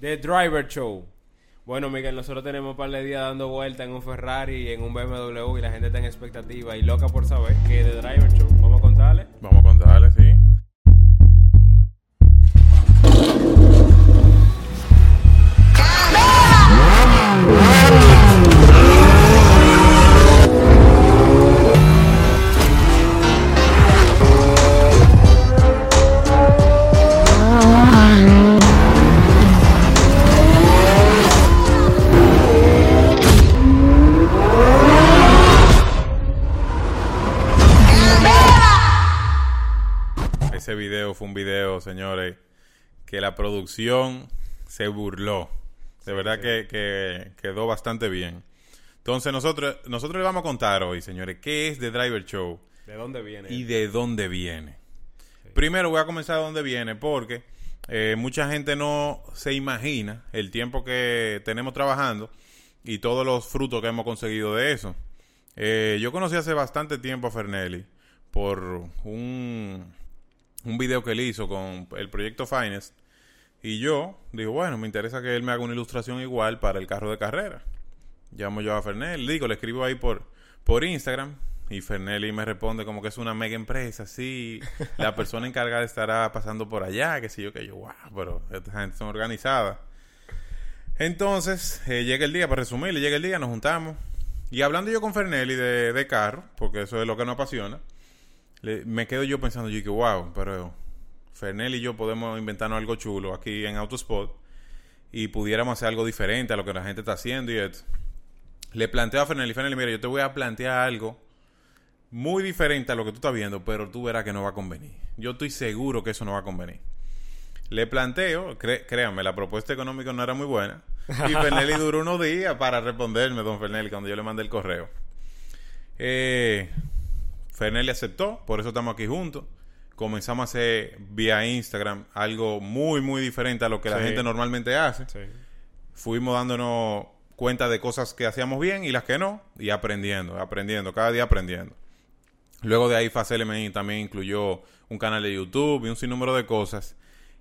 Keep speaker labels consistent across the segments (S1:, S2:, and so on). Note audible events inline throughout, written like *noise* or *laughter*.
S1: The Driver Show. Bueno, Miguel, nosotros tenemos un par de días dando vuelta en un Ferrari y en un BMW y la gente está en expectativa y loca por saber que The Driver Show, vamos a contarle.
S2: Vamos a contarle, Ese video fue un video, señores, que la producción se burló. De verdad que, que quedó bastante bien. Entonces nosotros, nosotros le vamos a contar hoy, señores, qué es The Driver Show
S1: ¿De dónde viene?
S2: y de dónde viene. Primero voy a comenzar de dónde viene, porque eh, mucha gente no se imagina el tiempo que tenemos trabajando y todos los frutos que hemos conseguido de eso. Eh, yo conocí hace bastante tiempo a Fernelli por un, un video que él hizo con el proyecto Finest. Y yo digo, bueno, me interesa que él me haga una ilustración igual para el carro de carrera. Llamo yo a Fernelli, digo, le escribo ahí por, por Instagram. Y Fernelli me responde como que es una mega empresa, sí. *laughs* La persona encargada estará pasando por allá, que sé yo, que yo, wow, pero esta gente son organizada. Entonces, eh, llega el día, para resumirle, llega el día, nos juntamos. Y hablando yo con Fernelli de, de carro, porque eso es lo que nos apasiona, le- me quedo yo pensando, yo que wow, pero Fernelli y yo podemos inventarnos algo chulo aquí en Autospot y pudiéramos hacer algo diferente a lo que la gente está haciendo y esto. Le planteo a Fernelli, Fernelli, mira, yo te voy a plantear algo muy diferente a lo que tú estás viendo, pero tú verás que no va a convenir. Yo estoy seguro que eso no va a convenir. Le planteo, cre- créanme, la propuesta económica no era muy buena. Y *laughs* Fernelli duró unos días para responderme, don Fernelli, cuando yo le mandé el correo. Eh, Fernelli aceptó, por eso estamos aquí juntos. Comenzamos a hacer vía Instagram algo muy, muy diferente a lo que la gente normalmente hace.
S1: Sí.
S2: Fuimos dándonos cuenta de cosas que hacíamos bien y las que no, y aprendiendo, aprendiendo, cada día aprendiendo. Luego de ahí FACLMI también incluyó un canal de YouTube y un sinnúmero de cosas.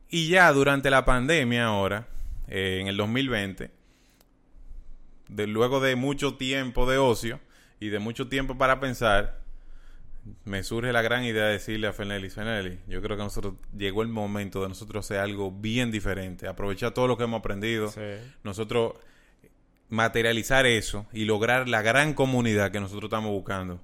S2: Y ya durante la pandemia ahora, eh, en el 2020, de, luego de mucho tiempo de ocio y de mucho tiempo para pensar, me surge la gran idea de decirle a Fernelli, Fernelli, yo creo que nosotros llegó el momento de nosotros hacer algo bien diferente, aprovechar todo lo que hemos aprendido,
S1: Sí.
S2: nosotros materializar eso y lograr la gran comunidad que nosotros estamos buscando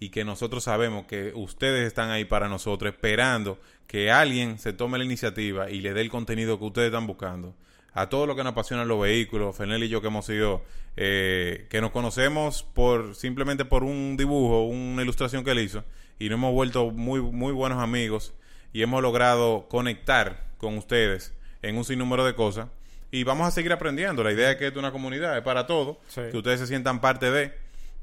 S2: y que nosotros sabemos que ustedes están ahí para nosotros esperando que alguien se tome la iniciativa y le dé el contenido que ustedes están buscando. A todos los que nos apasionan los vehículos, Fernel y yo que hemos sido, eh, que nos conocemos por simplemente por un dibujo, una ilustración que él hizo y nos hemos vuelto muy, muy buenos amigos y hemos logrado conectar con ustedes en un sinnúmero de cosas y vamos a seguir aprendiendo. La idea es que esto es una comunidad, es para todos,
S1: Sí.
S2: que ustedes se sientan parte de.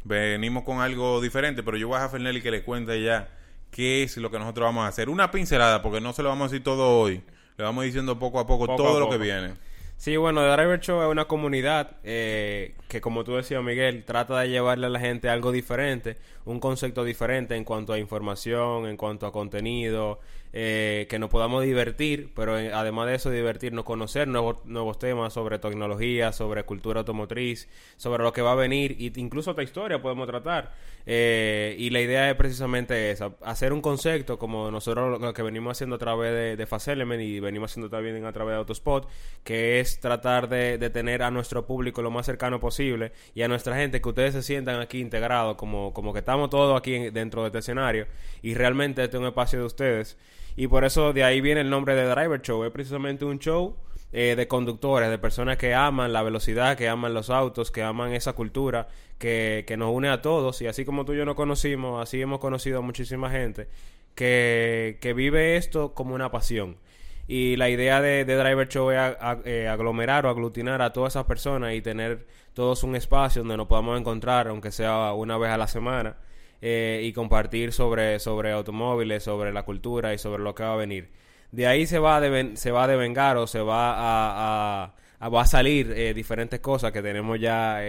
S2: Venimos con algo diferente, pero yo voy a dejar a Fernelli que le cuente ya qué es lo que nosotros vamos a hacer. Una pincelada, porque no se lo vamos a decir todo hoy. Le vamos diciendo poco a poco,
S1: Poco
S2: todo
S1: a
S2: lo que viene.
S1: Sí, bueno, The Driver Show es una comunidad eh, que, como tú decías, Miguel, trata de llevarle a la gente algo diferente, un concepto diferente en cuanto a información, en cuanto a contenido, eh, que nos podamos divertir, pero eh, además de eso, divertirnos, conocer nuevos, nuevos temas sobre tecnología, sobre cultura automotriz, sobre lo que va a venir, y incluso otra historia podemos tratar. Eh, y la idea es precisamente esa, hacer un concepto como nosotros lo que venimos haciendo a través de, de Fast y venimos haciendo también a través de Autospot, que es tratar de, tener a nuestro público lo más cercano posible y a nuestra gente que ustedes se sientan aquí integrados, como, como que estamos todos aquí en- dentro de este escenario y realmente este es un espacio de ustedes. Y por eso de ahí viene el nombre de Driver Show, es precisamente un show eh, de conductores, de personas que aman la velocidad, que aman los autos, que aman esa cultura que, que nos une a todos. Y así como tú y yo nos conocimos, así hemos conocido a muchísima gente que, que vive esto como una pasión. Y la idea de, de Driver Show es eh, aglomerar o aglutinar a todas esas personas y tener todos un espacio donde nos podamos encontrar, aunque sea una vez a la semana, eh, y compartir sobre, sobre automóviles, sobre la cultura y sobre lo que va a venir. De ahí se va a, se va a devengar o se va a, a- va a salir eh, diferentes cosas que tenemos ya,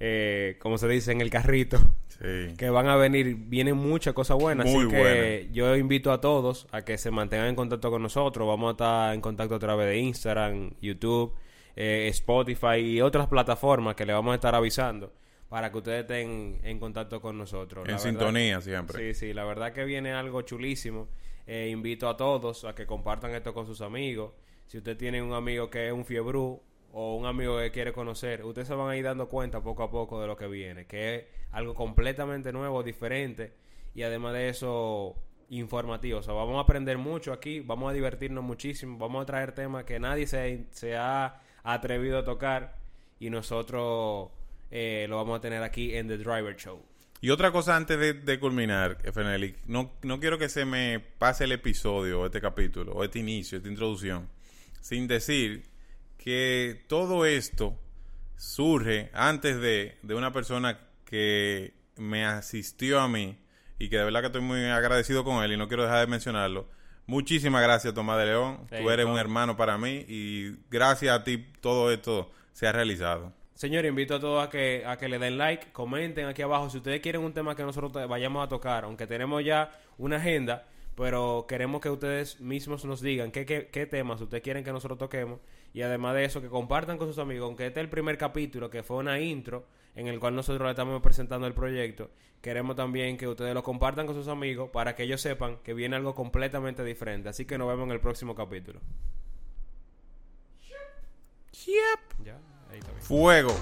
S1: eh, como se dice, en el carrito
S2: Sí.
S1: que van a venir, vienen muchas cosas buenas.
S2: Muy
S1: así que
S2: buenas.
S1: yo invito a todos a que se mantengan en contacto con nosotros. Vamos a estar en contacto a través de Instagram, YouTube, eh, Spotify y otras plataformas que le vamos a estar avisando para que ustedes estén en contacto con nosotros.
S2: En
S1: La verdad-
S2: sintonía siempre.
S1: Sí, sí, la verdad que viene algo chulísimo. Eh, invito a todos a que compartan esto con sus amigos. Si usted tiene un amigo que es un fiebrú o un amigo que quiere conocer, ustedes se van a ir dando cuenta poco a poco de lo que viene, que es algo completamente nuevo, diferente y además de eso informativo. O sea, vamos a aprender mucho aquí, vamos a divertirnos muchísimo, vamos a traer temas que nadie se, se ha atrevido a tocar y nosotros eh, lo vamos a tener aquí en The Driver Show.
S2: Y otra cosa antes de, culminar, Fenelli, no, no quiero que se me pase el episodio, este capítulo, o este inicio, esta introducción, sin decir que todo esto surge antes de, de una persona que me asistió a mí y que de verdad que estoy muy agradecido con él y no quiero dejar de mencionarlo. Muchísimas gracias, Tomás de León.
S1: Hey,
S2: Tú eres un hermano para mí y gracias a ti todo esto se ha realizado.
S1: Señor, invito a todos a que, a que le den like, comenten aquí abajo. Si ustedes quieren un tema que nosotros vayamos a tocar, aunque tenemos ya una agenda, pero queremos que ustedes mismos nos digan qué, qué, qué temas ustedes quieren que nosotros toquemos. Y además de eso, que compartan con sus amigos, aunque este es el primer capítulo, que fue una intro en el cual nosotros le estamos presentando el proyecto. Queremos también que ustedes lo compartan con sus amigos para que ellos sepan que viene algo completamente diferente. Así que nos vemos en el próximo capítulo. Ya, ahí está bien.
S2: Fuego.